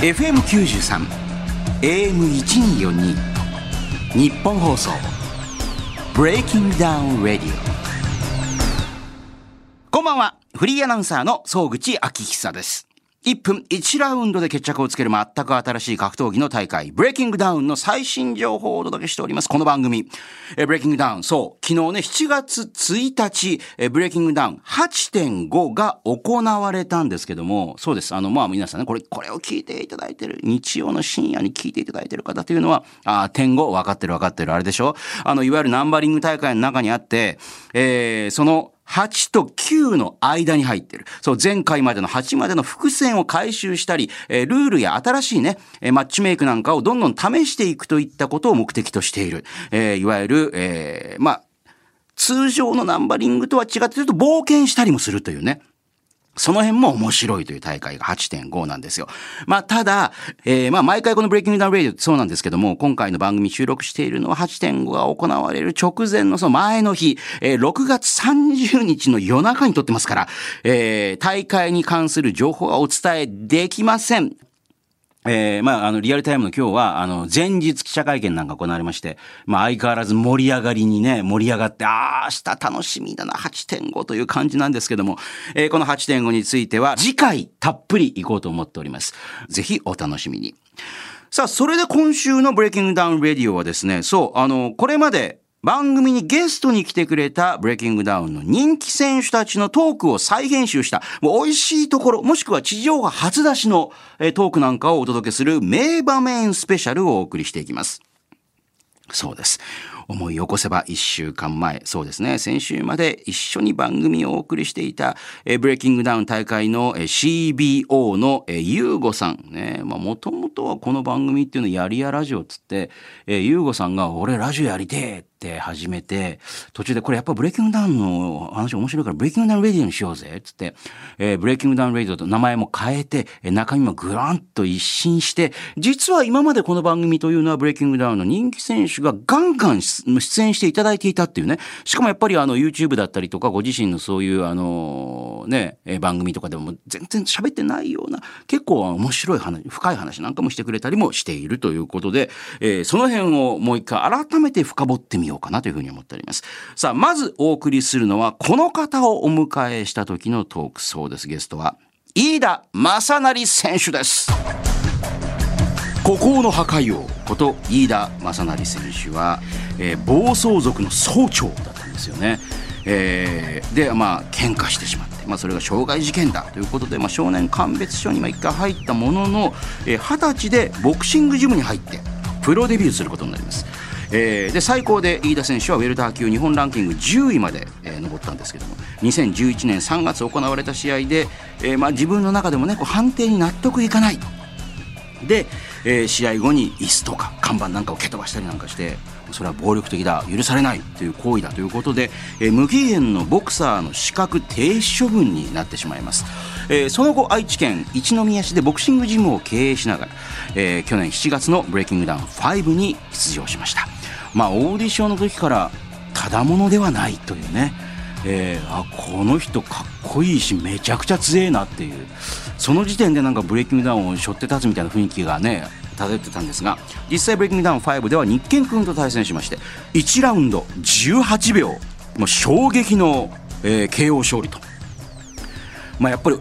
FM93 AM1242 日本放送ブレイキングダウン Radio こんばんは。フリーアナウンサーの総口昭久です。1分1ラウンドで決着をつける全く新しい格闘技の大会、ブレイキングダウンの最新情報をお届けしております。この番組。えブレイキングダウン、そう、昨日ね、7月1日、えブレイキングダウン。8.5が行われたんですけども、そうです。あの、まあ皆さんね、これ、これを聞いていただいてる、日曜の深夜に聞いていただいてる方というのは、あ点5、分かってる分かってる、あれでしょ？あの、いわゆるナンバリング大会の中にあって、えー、その、8と9の間に入ってる。そう、前回までの8までの伏線を回収したり、えー、ルールや新しいね、えー、マッチメイクなんかをどんどん試していくといったことを目的としている。えー、いわゆる、え、まあ、通常のナンバリングとは違ってちょっと冒険したりもするというね。その辺も面白いという大会が8.5なんですよ。まあ、ただ、えー、まあ、毎回このブレイキングダウンレディそうなんですけども、今回の番組収録しているのは8.5が行われる直前のその前の日、えー、6月30日の夜中に撮ってますから、えー、大会に関する情報はお伝えできません。えー、まあ、あの、リアルタイムの今日は、あの、前日記者会見なんか行われまして、まあ、相変わらず盛り上がりにね、盛り上がって、ああ、明日楽しみだな、8.5という感じなんですけども、えー、この8.5については、次回たっぷり行こうと思っております。ぜひお楽しみに。さあ、それで今週のブレイキングダウンレディオはですね、そう、あの、これまで、番組にゲストに来てくれたブレイキングダウンの人気選手たちのトークを再編集した、もう美味しいところ、もしくは地上波初出しのトークなんかをお届けする名場面スペシャルをお送りしていきます。そうです。思い起こせば一週間前、そうですね、先週まで一緒に番組をお送りしていた、えブレイキングダウン大会の、え CBO の、えユーゴさんね、まあもともとはこの番組っていうのやりやラジオっつって、えユーゴさんが俺ラジオやりてえて始めて、途中でこれやっぱブレイキングダウンの話面白いからブレイキングダウンレディオにしようぜ、つって、えー、ブレイキングダウンレディオと名前も変えて、中身もグランと一新して、実は今までこの番組というのはブレイキングダウンの人気選手がガンガン出演していただいていたっていうね。しかもやっぱりあの YouTube だったりとかご自身のそういうあのね、番組とかでも全然喋ってないような結構面白い話、深い話なんかもしてくれたりもしているということで、えー、その辺をもう一回改めて深掘ってみようかなというふうに思っております。さあ、まずお送りするのは、この方をお迎えした時のトークそうです。ゲストは、飯田正成選手です。孤高の破壊王こと飯田正成選手は、えー、暴走族の総長だったんですよね。えー、でまあ喧嘩してしまって、まあ、それが傷害事件だということで、まあ、少年鑑別所に一回入ったものの二十、えー、歳でボクシングジムに入ってプロデビューすることになります。えー、で最高で飯田選手はウェルター級日本ランキング10位まで、えー、上ったんですけども2011年3月行われた試合で、えーまあ、自分の中でもねこう判定に納得いかない。で、えー、試合後に椅子とか看板なんかを蹴飛ばしたりなんかしてそれは暴力的だ許されないという行為だということで、えー、無期限のボクサーの資格停止処分になってしまいます、えー、その後愛知県一宮市でボクシングジムを経営しながら、えー、去年7月のブレイキングダウン5に出場しました。まあ、オーディションの時からただものではないというね、えー、あこの人かっこいいしめちゃくちゃ強えなっていうその時点でなんかブレイキングダウンを背負って立つみたいな雰囲気がね漂ってたんですが実際ブレイキングダウン5では日健君と対戦しまして1ラウンド18秒もう衝撃の、えー、KO 勝利と。まあ、やっぱり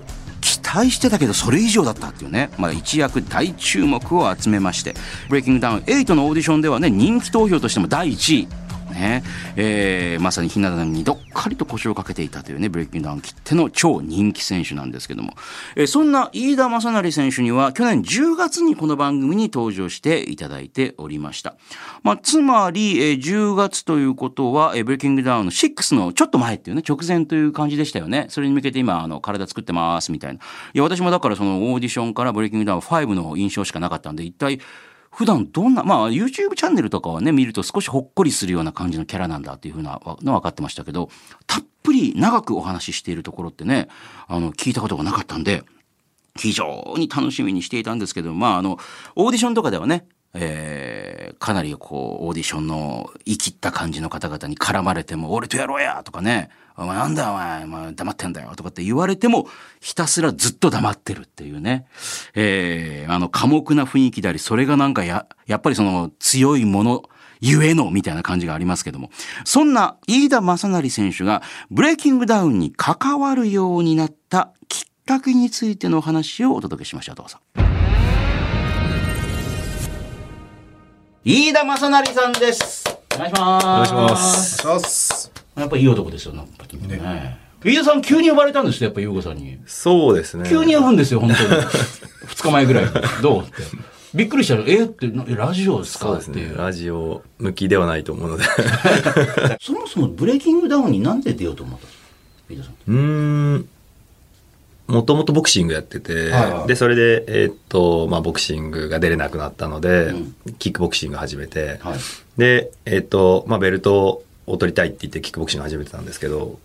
対してだけどそれ以上だったっていうね、まあ、一躍大注目を集めまして「ブレイキングダウン8」のオーディションではね人気投票としても第1位。ね、えー、まさにひな壇にどっかりと腰をかけていたというね、ブレイキングダウン切っての超人気選手なんですけども、えー、そんな飯田正成選手には去年10月にこの番組に登場していただいておりました。まあ、つまり、えー、10月ということは、えー、ブレイキングダウンの6のちょっと前っていうね、直前という感じでしたよね。それに向けて今、あの、体作ってますみたいな。いや、私もだからそのオーディションからブレイキングダウン5の印象しかなかったんで、一体、普段どんな、まあ YouTube チャンネルとかはね、見ると少しほっこりするような感じのキャラなんだっていうふうなの分かってましたけど、たっぷり長くお話ししているところってね、あの、聞いたことがなかったんで、非常に楽しみにしていたんですけど、まああの、オーディションとかではね、えー、かなりこう、オーディションの生きった感じの方々に絡まれても、俺とやろうやとかね、お前なんだお前、お前黙ってんだよとかって言われても、ひたすらずっと黙ってるっていうね。えー、あの、寡黙な雰囲気であり、それがなんかや、やっぱりその強いもの、ゆえのみたいな感じがありますけども。そんな飯田正成選手がブレイキングダウンに関わるようになったきっかけについてのお話をお届けしましょう。どうぞ。飯田正成さんです。お願いします。お願いします。します。やっぱいい男ですよ、なんかね。飯田さん急に呼ばれたんですよ、やっぱ優子さんに。そうですね。急に呼ぶんですよ、本当に。二日前ぐらいに。どう？って。びっくりしたら、え？って、ラジオですか？そうですね。っていう。ラジオ向きではないと思うので。そもそもブレイキングダウンになんで出ようと思ったんですか飯田さん。うーん。もともとボクシングやってて、はいはいで、それで、えーっと、まあ、ボクシングが出れなくなったので、うんキックボクシング始めて、はい。で、えーっと、まあ、ベルトを取りたいって言ってキックボクシング始めてたんですけど、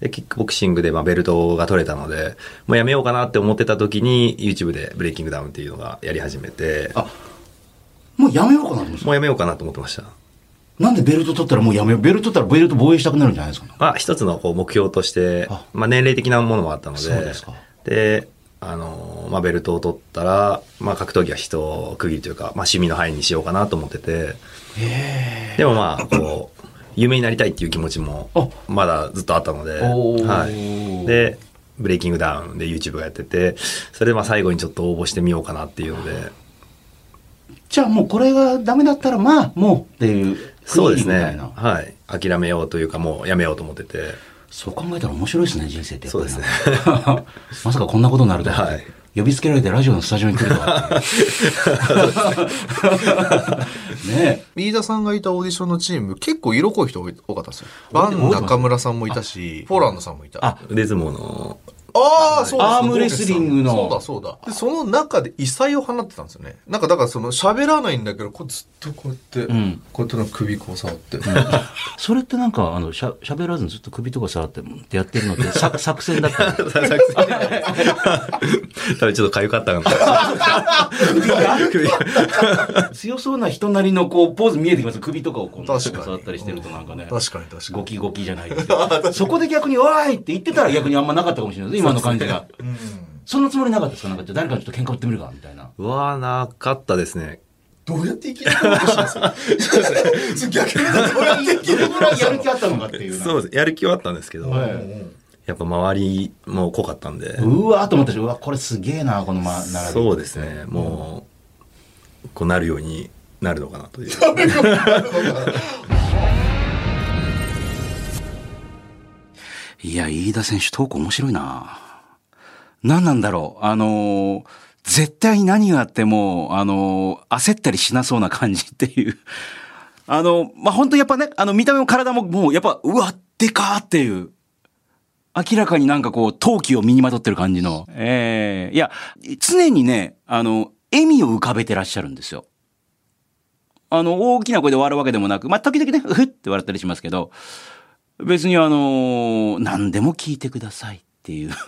で、キックボクシングで、まあ、ベルトが取れたので、もうやめようかなって思ってた時に、YouTube でブレイキングダウンっていうのがやり始めて、あ、もうやめようかなと思ってましたもうやめようかなと思ってました。なんでベルト取ったらもうやめよう？ベルト取ったらベルト防衛したくなるんじゃないですか、まあ、一つのこう目標としてあ、まあ、年齢的なものもあったので、そうですか。で、あの、まあ、ベルトを取ったら、まあ、格闘技は一区切りというか、まあ、趣味の範囲にしようかなと思ってて、でもまあ、こう、有名になりたいっていう気持ちもあ、まだずっとあったので、はい。で、ブレイキングダウンで YouTube がやってて、それでまあ最後にちょっと応募してみようかなっていうので、じゃあもうこれがダメだったらまあもうっていう。そうですね。はい。諦めようというかもうやめようと思ってて、そう考えたら面白いですね、人生ってやっぱりな。そうです まさかこんなことになるとは。はい呼びつけられてラジオのスタジオに来ると。ね飯田さんがいたオーディションのチーム、結構色濃い人多かったですよ。バン中村さんもいたし、ポーランドさんもいた。あ腕相撲の、ああ、そうだアームレスリングのそうだ、そうだ。で、その中で異彩を放ってたんですよね。なんか、だからその喋らないんだけど、こうずっとこうやって、んこうやってなんか首こう触って。それってなんか、あの、しゃ、喋らずにずっと首とか触って、ってやってるのって、さ 作戦だったの？多分ちょっと痒かったかな。強そうな人なりのこう、ポーズ見えてきます？首とかをこう、触ったりしてるとなんかね。確かに確かに。ゴキゴキじゃないですけど。そこで逆に、おーいって言ってたら逆にあんまなかったかもしれないです。今の感じが。うん。そんなつもりなかったですかなんか、じゃあ誰かちょっと喧嘩売ってみるかみたいな。うわーなかったですね。どうやって生きるのかしら 逆にどうやって生きるぐらいやる気あったのかっていう。そうです。やる気はあったんですけど、はいやっぱ周りも濃かったんで、うわーと思ったし、うわ、これすげえな、このま、並び。そうですね。もう、こうなるようになるのかなという。いや、飯田選手トーク面白いな。何なんだろう。あのー絶対に何があっても、あのー焦ったりしなそうな感じっていう。あの、まあ、本当やっぱね、あの、見た目も体ももう、やっぱ、うわ、でかーっていう。明らかになんかこう、陶器を身にまとってる感じの。ええいや、常にね、あの、笑みを浮かべてらっしゃるんですよ。あの、大きな声で笑うわけでもなく、まあ、時々ね、ふって笑ったりしますけど、別にあの何でも聞いてくださいっていう。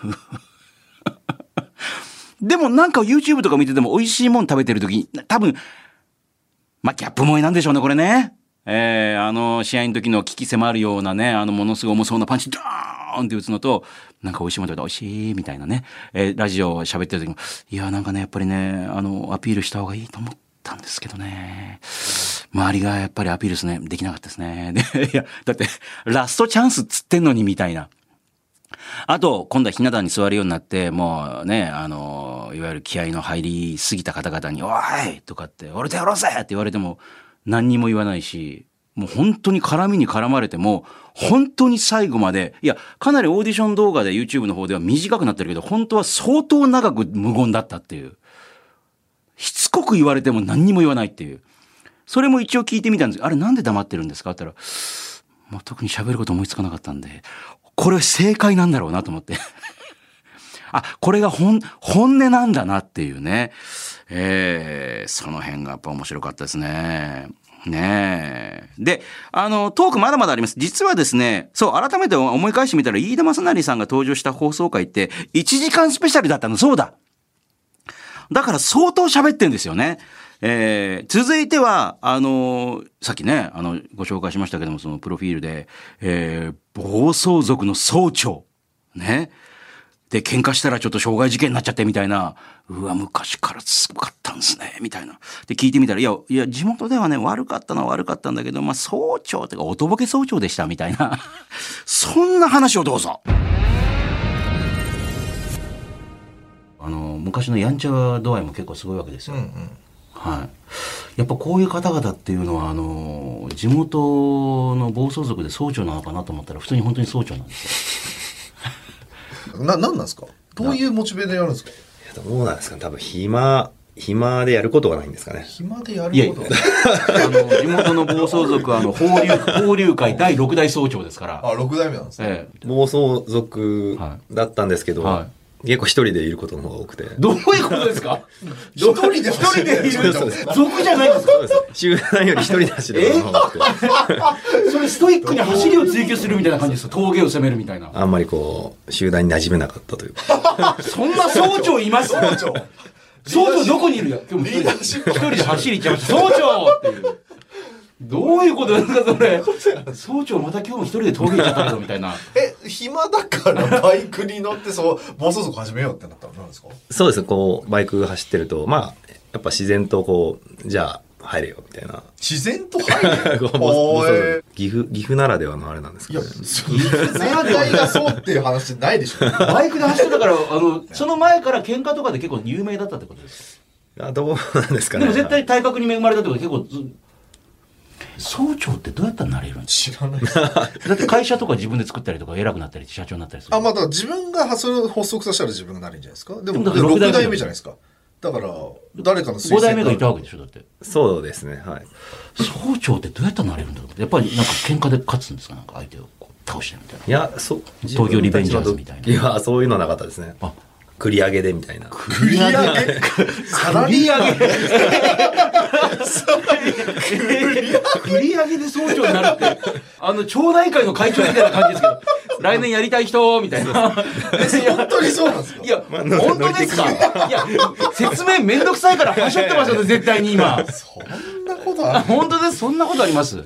でもなんか YouTube とか見てても美味しいもん食べてる時に、多分、まあ、ギャップ萌えなんでしょうね、これね。えー、あの、試合の時の危機迫るようなね、あの、ものすごい重そうなパンチ、ドーンって打つのと、なんか美味しいもん食べて美味しい、みたいなね。えーラジオ喋ってる時も、いや、なんかね、やっぱりね、あの、アピールした方がいいと思ったんですけどね。周りがやっぱりアピールすね、できなかったですね。で、いや、だって、ラストチャンスっつってんのに、みたいな。あと、今度はひな壇に座るようになって、もうね、あの、いわゆる気合の入りすぎた方々に、おいとかって、俺とやろうぜって言われても、何にも言わないし、もう本当に絡みに絡まれても、本当に最後まで、いや、かなりオーディション動画で YouTube の方では短くなってるけど、本当は相当長く無言だったっていう。しつこく言われても何にも言わないっていう。それも一応聞いてみたんですあれなんで黙ってるんですか？って言ったら、もう特に喋ること思いつかなかったんで、これ正解なんだろうなと思って。あ、これが本、本音なんだなっていうね。えー、その辺がやっぱ面白かったですね。ねえ。で、あの、トークまだまだあります。実はですね、そう、改めて思い返してみたら、飯田正成さんが登場した放送回って、1時間スペシャルだったの、そうだ。だから相当喋ってんですよね。えー続いては、あのーさっきね、あの、ご紹介しましたけども、そのプロフィールで、えー暴走族の総長。ね。で、喧嘩したらちょっと傷害事件になっちゃってみたいな、うわ、昔からすごかったんですね、みたいな。で、聞いてみたら、いや、いや、地元ではね、悪かったのは悪かったんだけど、まあ、総長ってか、おとぼけ総長でした、みたいな。そんな話をどうぞ。あの、昔のやんちゃ度合いも結構すごいわけですよ。はい。やっぱこういう方々っていうのは、あの、地元の暴走族で総長なのかなと思ったら、普通に本当に総長なんですよ。な、なんなんですか？どういうモチベでやるんですか？どうなんですか？ね多分暇、暇でやることがないんですかね。暇でやいやることあの、地元の暴走族は、あの、放流、放流会第6代総長ですから。あ、6代目なんですね。ええ。暴走族だったんですけど、は結構一人でいることの方が多くて。どういうことですか？一人で一人でいるそうです族じゃないんですか？集団より一人で走ることの方が多くて。それストイックに走りを追求するみたいな感じですか？峠を攻めるみたいな。あんまりこう、集団に馴染めなかったというか。そんな総長います？総長総長どこにいるよ？一人で一人で走り行っちゃいました。総長っていう。どういうことですかそれ。総長また今日も一人で峠行っちゃったけどみたいな。え、暇だからバイクに乗ってそう、暴走族始めようってなったら何ですか？そうですね、こう、バイク走ってると、まあ、やっぱ自然とこう、じゃあ、入れよ、みたいな。自然と入る？こうおー岐阜、岐阜ならではのあれなんですいや、かね。全体がそうっていう話ないでしょ。バイクで走ってたから、あの、その前から喧嘩とかで結構有名だったってことですか？あどうなんですかね。でも絶対体格に恵まれたってことは結構ず、総長ってどうやったらなれるんです知らない。か だって会社とか自分で作ったりとか偉くなったり社長になったりする。あ、まあ、だから自分がそれを発足させたら自分がなるんじゃないですか？でも、でもだって六代目6代目じゃないですか。だから、誰かの推5代目がいたわけけでしょだって。そうですね、はい。総長ってどうやったらなれるんだろう？やっぱりなんか喧嘩で勝つんですか？なんか相手をこう倒してみたいな。いや、そう。東京リベンジャーズみたいないや、そういうのはなかったですね。あ繰り上げでみたいな。繰り上げ？サラリーマン繰り上げで総長になるって、あの、町内会の会長みたいな感じですけど、来年やりたい人みたいな。本当にそうなんですか？いや、まあ乗本当ですか？いや、説明めんどくさいからはしょってますよね、絶対に今。そんなことあある本当です、そんなことあります？へ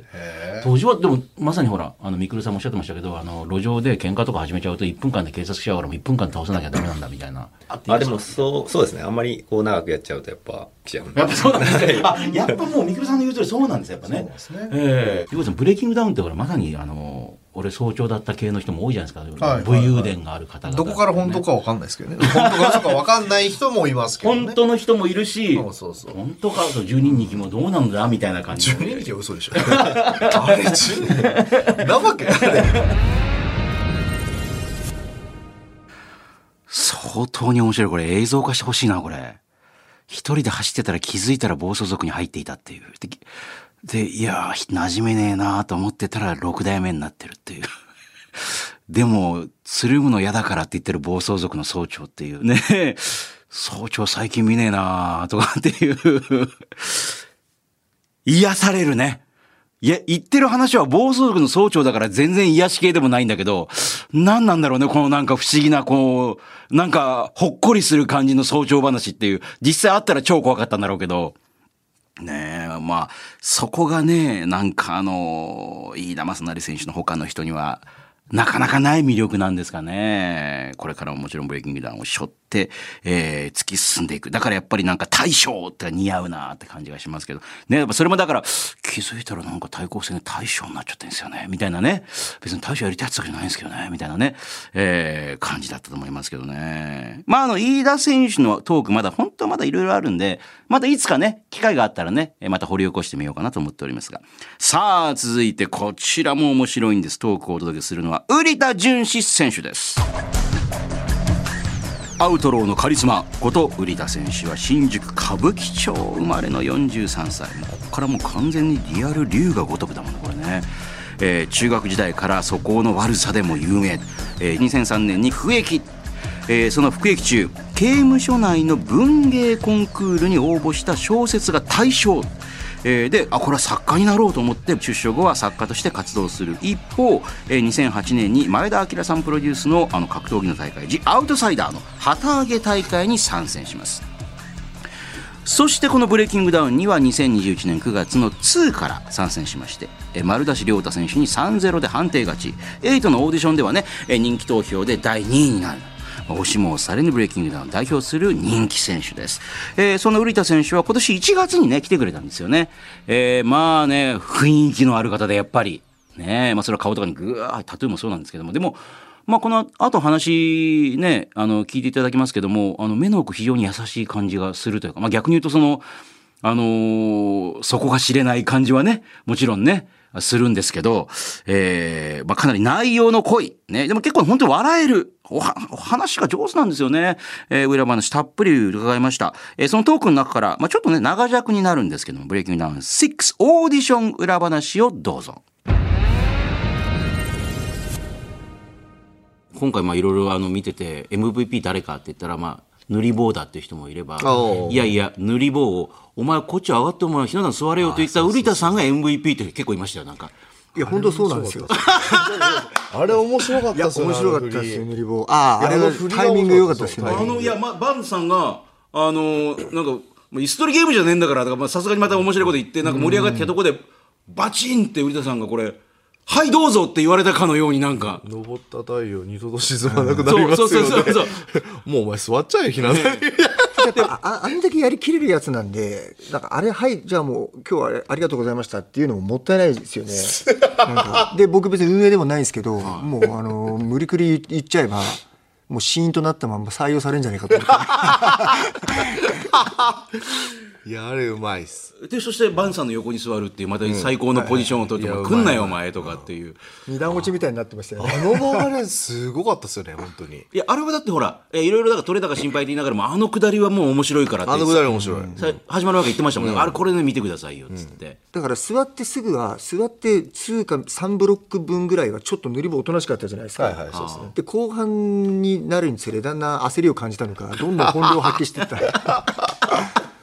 当時は、でも、まさにほら、あの、みくるさんもおっしゃってましたけど、あの、路上で喧嘩とか始めちゃうと、1分間で警察来ちゃうから、もう1分間で倒さなきゃダメなんだ、みたいな。あでも、そう、そうですね。あんまりこう長くやっちゃうとやっぱ来ちゃう。やっぱそうなんですね。あ、やっぱもう、みくるさんの言う通りそうなんですよ、やっぱね。そうですねええゆうこさん、ブレイキングダウンってほら、まさに、あの、俺早朝だった系の人も多いじゃないですか。はい武勇伝がある方々、どこから本当かわかんないですけどね。本当か嘘かわかんない人もいますけどね。本当の人もいるし、本当か、そう十人にもどうなんだみたいな感じ10人は嘘でしょ。あれ10人なわけ。相当に面白い。これ映像化してほしいな、これ。一人で走ってたら気づいたら暴走族に入っていたっていう。で、いやー、馴染めねえなと思ってたら6代目になってるっていう。でも、つるむの嫌だからって言ってる暴走族の総長っていうね。総長最近見ねえなとかっていう。癒されるね。いや、言ってる話は暴走族の総長だから全然癒し系でもないんだけど、何なんだろうね、このなんか不思議な、こう、なんかほっこりする感じの総長話っていう、実際あったら超怖かったんだろうけど、ねえ、まあ、そこがね、なんかあの、飯田正成選手の他の人には、なかなかない魅力なんですかね。これからももちろんブレイキングダウンを背負っ、えー突き進んでいく。だからやっぱりなんか大将って似合うなって感じがしますけど。ね、やっぱそれもだから、気づいたらなんか対抗戦で大将になっちゃってんですよね。みたいなね。別に大将やりたいやつわけじゃないんですけどね。みたいなね、えー感じだったと思いますけどね。まああの、飯田選手のトークまだ本当はまだいろいろあるんで、またいつかね、機会があったらね、また掘り起こしてみようかなと思っておりますが。さあ、続いてこちらも面白いんです。トークをお届けするのは、瓜田淳史選手です。アウトローのカリスマこと瓜田選手は新宿歌舞伎町生まれの43歳。もうここからもう完全にリアル龍が如くだもんねこれね、えー中学時代から素行の悪さでも有名、えー2003年に服役。えーその服役中刑務所内の文芸コンクールに応募した小説が大賞。えーであこれは作家になろうと思って出所後は作家として活動する。一方、えー2008年に前田明さんプロデュースのあの格闘技の大会「ジ・アウトサイダー」の旗揚げ大会に参戦します。そしてこのブレイキングダウンには2021年9月の2から参戦しましてえ丸出し亮太選手に3-0で判定勝ち。8のオーディションではねえ人気投票で第2位になる。押しも押されぬブレイキングダウンを代表する人気選手です、えーその瓜田選手は今年1月にね来てくれたんですよね、えーまあね雰囲気のある方でやっぱりねまあそれは顔とかにぐわータトゥーもそうなんですけどもでもまあ、この後話ね、あの、聞いていただきますけども、あの、目の奥非常に優しい感じがするというか、まあ、逆に言うとその、あのーそこが知れない感じはね、もちろんね、するんですけど、えーまあ、かなり内容の濃い。ね。でも結構本当に笑える。お話が上手なんですよね。えー、裏話たっぷり伺いました。えーそのトークの中から、まあ、ちょっとね、長尺になるんですけども、ブレイキングダウン6オーディション裏話をどうぞ。今回まあいろいろあの見てて MVP 誰かって言ったらまあ塗り棒だっていう人もいればいやいや塗り棒をお前こっち上がってお前ひな壇座れよと言った瓜田さんが MVP って結構いましたよなんかいや、本当そうなんですよ。あれ面白かったいや、ですよ面白かったですよ、塗り。棒。ああ、あれのタイミング良かったですよ。面白かったね。あのいや、ま、バンさんがあのなんかまあ椅子取りゲームじゃねえんだからさすがにまた面白いこと言ってなんか盛り上がってきたところでバチンって瓜田さんがこれ「はいどうぞ」って言われたかのようになんか。登った太陽二度と沈まなくなそうそうりますよね。そうそうそう もうお前座っちゃえひな壇にやっぱああんだけやりきれるやつなんで、なんかあれ、はい、じゃあもう、今日はあれありがとうございましたっていうのももったいないですよね。で、僕別に運営でもないんですけど、もう、あの、無理くり言っちゃえば、もうシーンとなったまま採用されるんじゃないかと思って。いやあれうまいっすでそしてバンさんの横に座るっていうまた最高のポジションを取って「いやお前来んなよお前」とかっていう。二段落ちみたいになってましたよね。あの流れすごかったっすよね本当にいや、あれはだってほら、えーいろいろだから取れたか心配って言いながらも、あのくだりはもう面白いからって。あのくだり面白いさ始まるわけ言ってましたもんね。あれこれね見てくださいよ、つって。だから座ってすぐは、座って2か3ブロック分ぐらいはちょっと塗り棒おとなしかったじゃないですか。はいはいそうですねで後半になるにつれだんだん焦りを感じたのかどんどん本領を発揮していったい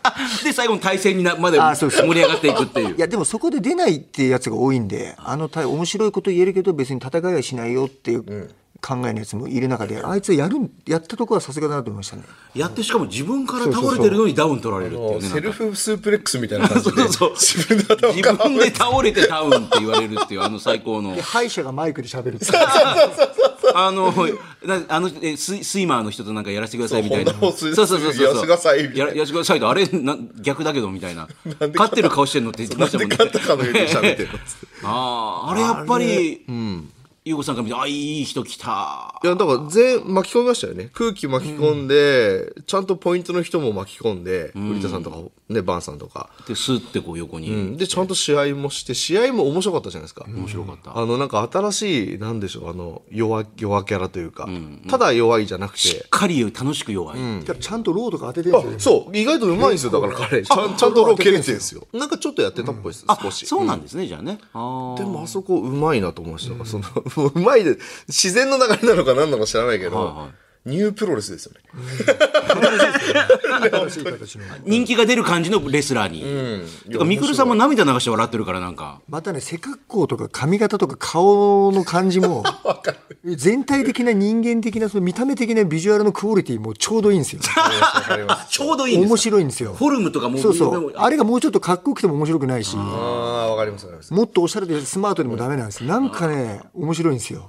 で、最後の対戦になまで盛り上がっていくっていう。やでもそこで出ないっていうやつが多いんであの対面白いこと言えるけど別に戦いはしないよっていう考えのやつもいる中であいつやるんやったところはさすがだなと思いましたねやってしかも自分から倒れてるのにダウン取られるっていうね。セルフスープレックスみたいな感じでそうそう自分で頭を自分で倒れてダウンって言われるっていう、あの最高ので。敗者がマイクで喋るってあの、なあの、えスイスイマーの人となんかやらせてくださいみたいな。そうそうそうそう。やらせてくださいみたいなややらせてくださいと、あれ、な逆だけどみたいな。勝ってる顔してんのって言ってましたもんね。なんで勝ったかのように喋ってるの？ああ、あれやっぱり、ゆうこさんから見て、あ、いい人来た。いやだから全巻き込みましたよね。空気巻き込んで、ちゃんとポイントの人も巻き込んで瓜田さんとかねバンさんとか、で、スッてこう横に。うん。でちゃんと試合もして試合も面白かったじゃないですか、面白かった。あのなんか新しいなんでしょうあの弱弱キャラというか、ただ弱いじゃなくしてっかり楽しく弱い。ちゃんとローとか当ててるんですよ。ねそう。意外とうまいんですよだから彼。ちゃんちゃんとロー蹴れてるんですよ。なんかちょっとやってたっぽいです、あ少し。そうなんですね、じゃあね。あでもあそこうまいなと思いました、そのもううまいで自然の流れなのか何なのか知らないけど、はいはニュープロレスですよね。新しい形の人気が出る感じのレスラーに。てか、みくるさんも涙流して笑ってるから、なんか。またね背格好とか髪型とか顔の感じも 全体的な人間的なその見た目的なビジュアルのクオリティもちょうどいいんですよ。ちょうどいいんです面白いんですよ。フォルムとかもそうそう。あれがもうちょっとかっこよくても面白くないし。ああわかりますわかります。もっとおしゃれでスマートでもダメなんです。なんかね面白いんですよ。わ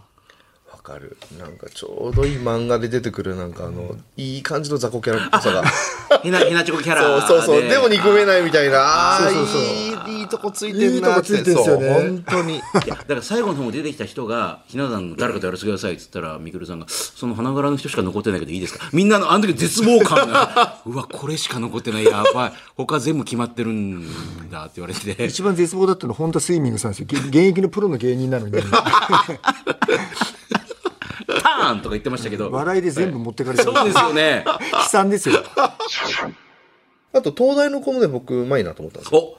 かる。なんかちょうどいい漫画で出てくるなんかあのいい感じの雑魚キャラっぽさが。ヘナ、ヘナチョコキャラそうそうそう。で。も憎めい。ないみたいな。ああそうそうそう。いいいいとこついてんなって。いいとこついてんすよね。そう本当に。いやだから最後の方も出てきた人がひな壇の誰かとやらせてくださいっつったらみくるさんがその花柄の人しか残ってないけどいいですか？みんなのあの時絶望感が うわこれしか残ってないやばい。他全部決まってるんだって言われて。一番絶望だったの本田スイミングさんですよ。げ現役のプロの芸人なのに ターンとか言ってましたけど。笑いで全部持ってかれてるそうですよね。悲惨ですよ。あと東大の子もね僕うまいなと思ったんですよ。お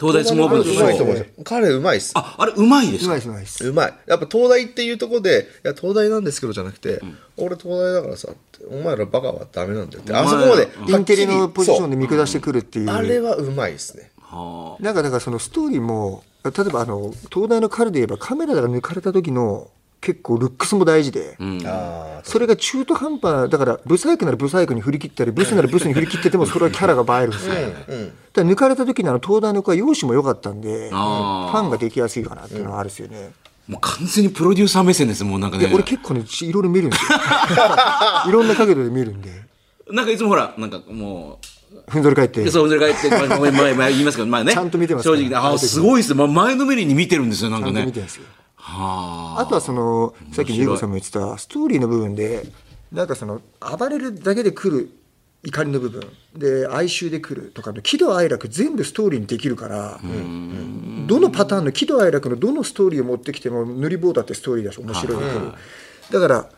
東大相撲部のうまいと人思います彼うまいっす。ああれうまいですか？うまいですうまいやっぱ東大っていうところで「いや東大なんですけど」じゃなくて「俺東大だからさ」って「お前らバカはダメなんだよ」って。あそこまでインテリのポジションでで見下してくるっていう。あれはうまいっすね。はなんかだからそのストーリーも例えばあの東大の彼で言えばカメラが抜かれた時の結構ルックスも大事で、あそれが中途半端だからブサイクならブサイクに振り切ったり ブスならブスに振り切っててもそれはキャラが映える。んですよ、だから抜かれた時にあの東大の子は容姿も良かったんでファンができやすいかなっていうのはあるんですよね、もう完全にプロデューサー目線ですもうなんかね。いや俺結構ねいろいろ見るんですよ。いろんな角度で見るんで。なんかいつもほらなんかもふんぞり返って。うそうそれ帰って前前前前言いますけどまあね。ちゃんと見てます正直ねあすごいです。ま前のめりに見てるんですよなんちゃんとかね見てるんですよ。はあ。あとはそのさっき優子さんも言ってたストーリーの部分でなんかその暴れるだけで来る怒りの部分。で哀愁で来るとかの喜怒哀楽全部ストーリーにできるからどのパターンの喜怒哀楽のどのストーリーを持ってきても塗り棒だってストーリーだし面白い。だから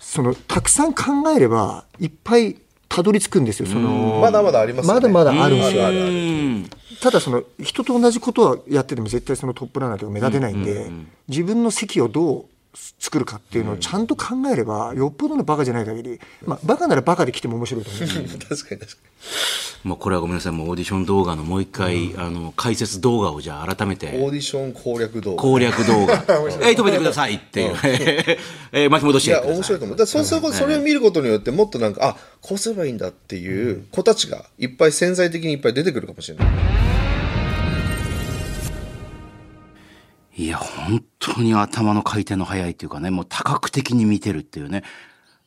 そのたくさん考えればいっぱいたどり着くんですよその。まだまだありますよね。まだまだあるん。ですよただその人と同じことはやってても絶対そのトップランナーとか目立てないんで、自分の席をどう作るかっていうのをちゃんと考えれば、よっぽどのバカじゃない限り、まあ、バカならバカで来ても面白いと思う。確かに確かに。もうこれはごめんなさい。もうオーディション動画のもう一回、あの解説動画をじゃあ改めて。オーディション攻略動画。攻略動画。えい止めてくださいっていう、えー巻き戻しいやてい。面白いと思う。だからそうすることそれを見ることによってもっとなんかあこうすればいいんだっていう子たちがいっぱい潜在的にいっぱい出てくるかもしれないいや、本当に頭の回転の速いっていうかね、もう多角的に見てるっていうね。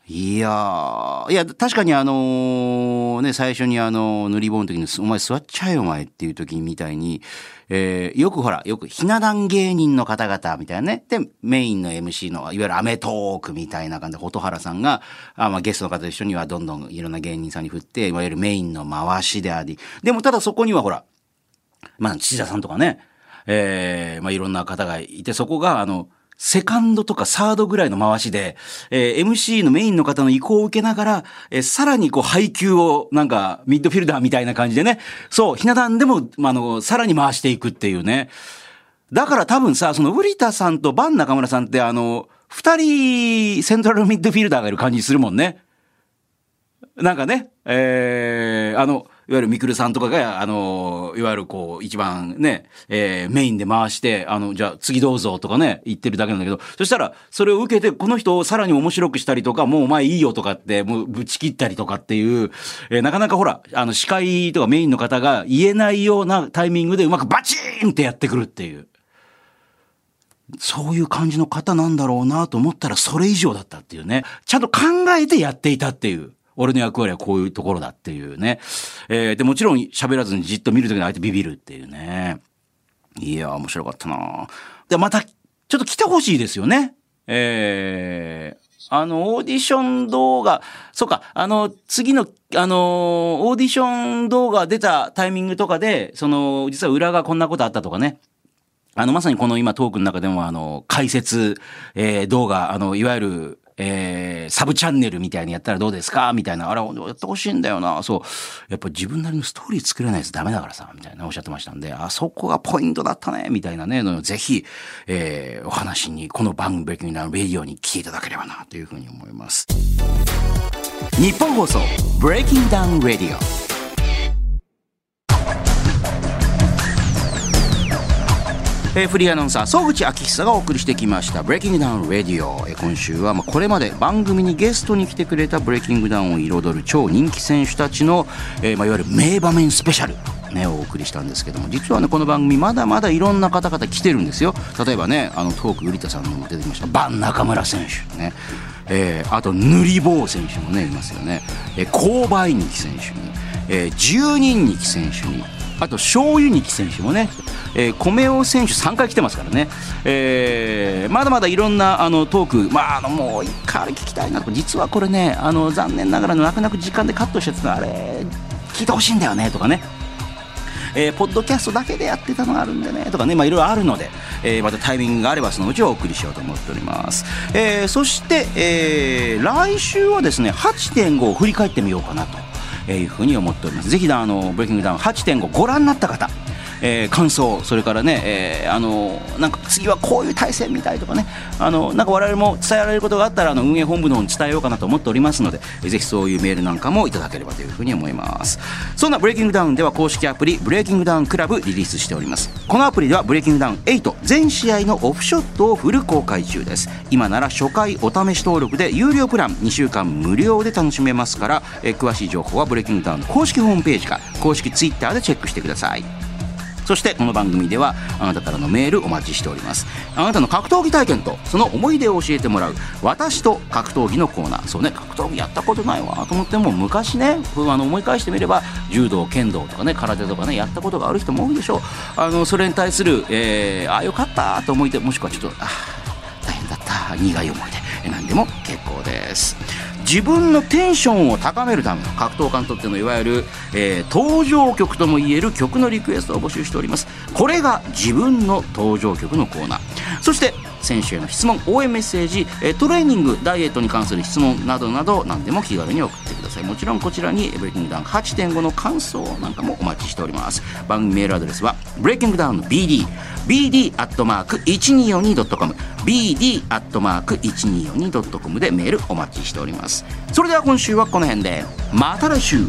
いや、いや、確かにあのね、最初にあの、塗り棒の時に、お前座っちゃえよお前っていう時みたいに、えーよくほら、よくひな壇芸人の方々みたいなね、で、メインの MC の、いわゆるアメトークみたいな感じで、蛍原さんが、あまあ、ゲストの方と一緒にはどんどんいろんな芸人さんに振って、いわゆるメインの回しであり、でもただそこにはほら、まあ、土田さんとかね、えーまあ、いろんな方がいて、そこが、あの、セカンドとかサードぐらいの回しで、えー MC のメインの方の意向を受けながら、えーさらにこう配球をなんかミッドフィルダーみたいな感じでね、そう、ひな壇でも、まあ、の、さらに回していくっていうね。だから多分さ、その、瓜田さんとバン中村さんってあの、二人セントラルミッドフィルダーがいる感じするもんね。なんかね、えー、あの、いわゆるミクルさんとかが、あの、いわゆるこう、一番ね、えー、メインで回して、あの、じゃあ次どうぞとかね、言ってるだけなんだけど、そしたら、それを受けて、この人をさらに面白くしたりとか、もうお前いいよとかって、もうぶち切ったりとかっていう、えーなかなかほら、あの、司会とかメインの方が言えないようなタイミングでうまくバチーンってやってくるっていう。そういう感じの方なんだろうなと思ったらそれ以上だったっていうね。ちゃんと考えてやっていたっていう。俺の役割はこういうところだっていうね。えーで、もちろん喋らずにじっと見るときに相手ビビるっていうね。いや、面白かったなで、また、ちょっと来てほしいですよね。えーあの、オーディション動画、そうか、あの、次の、あの、オーディション動画出たタイミングとかで、その、実は裏がこんなことあったとかね。あの、まさにこの今トークの中でも、あの、解説、えー動画、あの、いわゆる、えーサブチャンネルみたいにやったらどうですか？みたいな、あれ、やってほしいんだよな。そう。やっぱ自分なりのストーリー作れないとダメだからさ、みたいなおっしゃってましたんで、あそこがポイントだったね、みたいなね、のをぜひ、えーお話に、この番組、ブレイキングダウンレディオに聞いていただければな、というふうに思います。ニッポン放送、ブレイキンダウンレディオ。えーフリーアナウンサー総口昭久がお送りしてきました「ブレイキングダウンレディオ」えー今週はまあこれまで番組にゲストに来てくれたブレイキングダウンを彩る超人気選手たちの、えーまあいわゆる名場面スペシャルね、お送りしたんですけども実はねこの番組まだまだいろんな方々来てるんですよ。例えばねあのトーク瓜田さんのも出てきましたバン中村選手ね、えーあと塗り棒選手もねいますよね、えー、勾配日選手に、えー、十人日選手にあと醤油日選手もね、えー、米尾選手3回来てますからね、えーまだまだいろんなあのトーク、まあ、あのもう一回あれ聞きたいなと。実はこれねあの残念ながら泣く泣く時間でカットしたのあれ聞いてほしいんだよねとかね。えーポッドキャストだけでやってたのがあるんでねとかね、まあ、いろいろあるので、えーまたタイミングがあればそのうちお送りしようと思っております、えーそして、えー来週はですね8.5を振り返ってみようかなと。いうふうに思っております。ぜひあのブレイキングダウン8.5ご覧になった方えー感想それからね、えーあのなんか次はこういう対戦みたいとかねあのなんか我々も伝えられることがあったらあの運営本部の方に伝えようかなと思っておりますのでぜひそういうメールなんかもいただければというふうに思います。そんなブレイキングダウンでは公式アプリブレイキングダウンクラブリリースしております。このアプリではブレイキングダウン8全試合のオフショットをフル公開中です。今なら初回お試し登録で有料プラン2週間無料で楽しめますから、えー詳しい情報はブレイキングダウンの公式ホームページか公式ツイッターでチェックしてください。そしてこの番組ではあなたからのメールお待ちしております。あなたの格闘技体験とその思い出を教えてもらう私と格闘技のコーナー。そうね格闘技やったことないわと思っても昔ねあの思い返してみれば柔道剣道とかね空手とかねやったことがある人も多いでしょう。あのそれに対する、えー、ああよかったと思い出もしくはちょっとあ大変だった苦い思い出何でも結構です。自分のテンションを高めるための格闘家にとってのいわゆる、えー登場曲ともいえる曲のリクエストを募集しております。これが自分の登場曲のコーナー。そして選手への質問応援メッセージ、えトレーニングダイエットに関する質問などなど何でも気軽に送ってください。もちろんこちらにブレイキングダウン8.5の感想なんかもお待ちしております。番組メールアドレスはブレイキングダウンの BD bd.1242.com bd.1242.com でメールお待ちしております。それでは今週はこの辺で。また来週。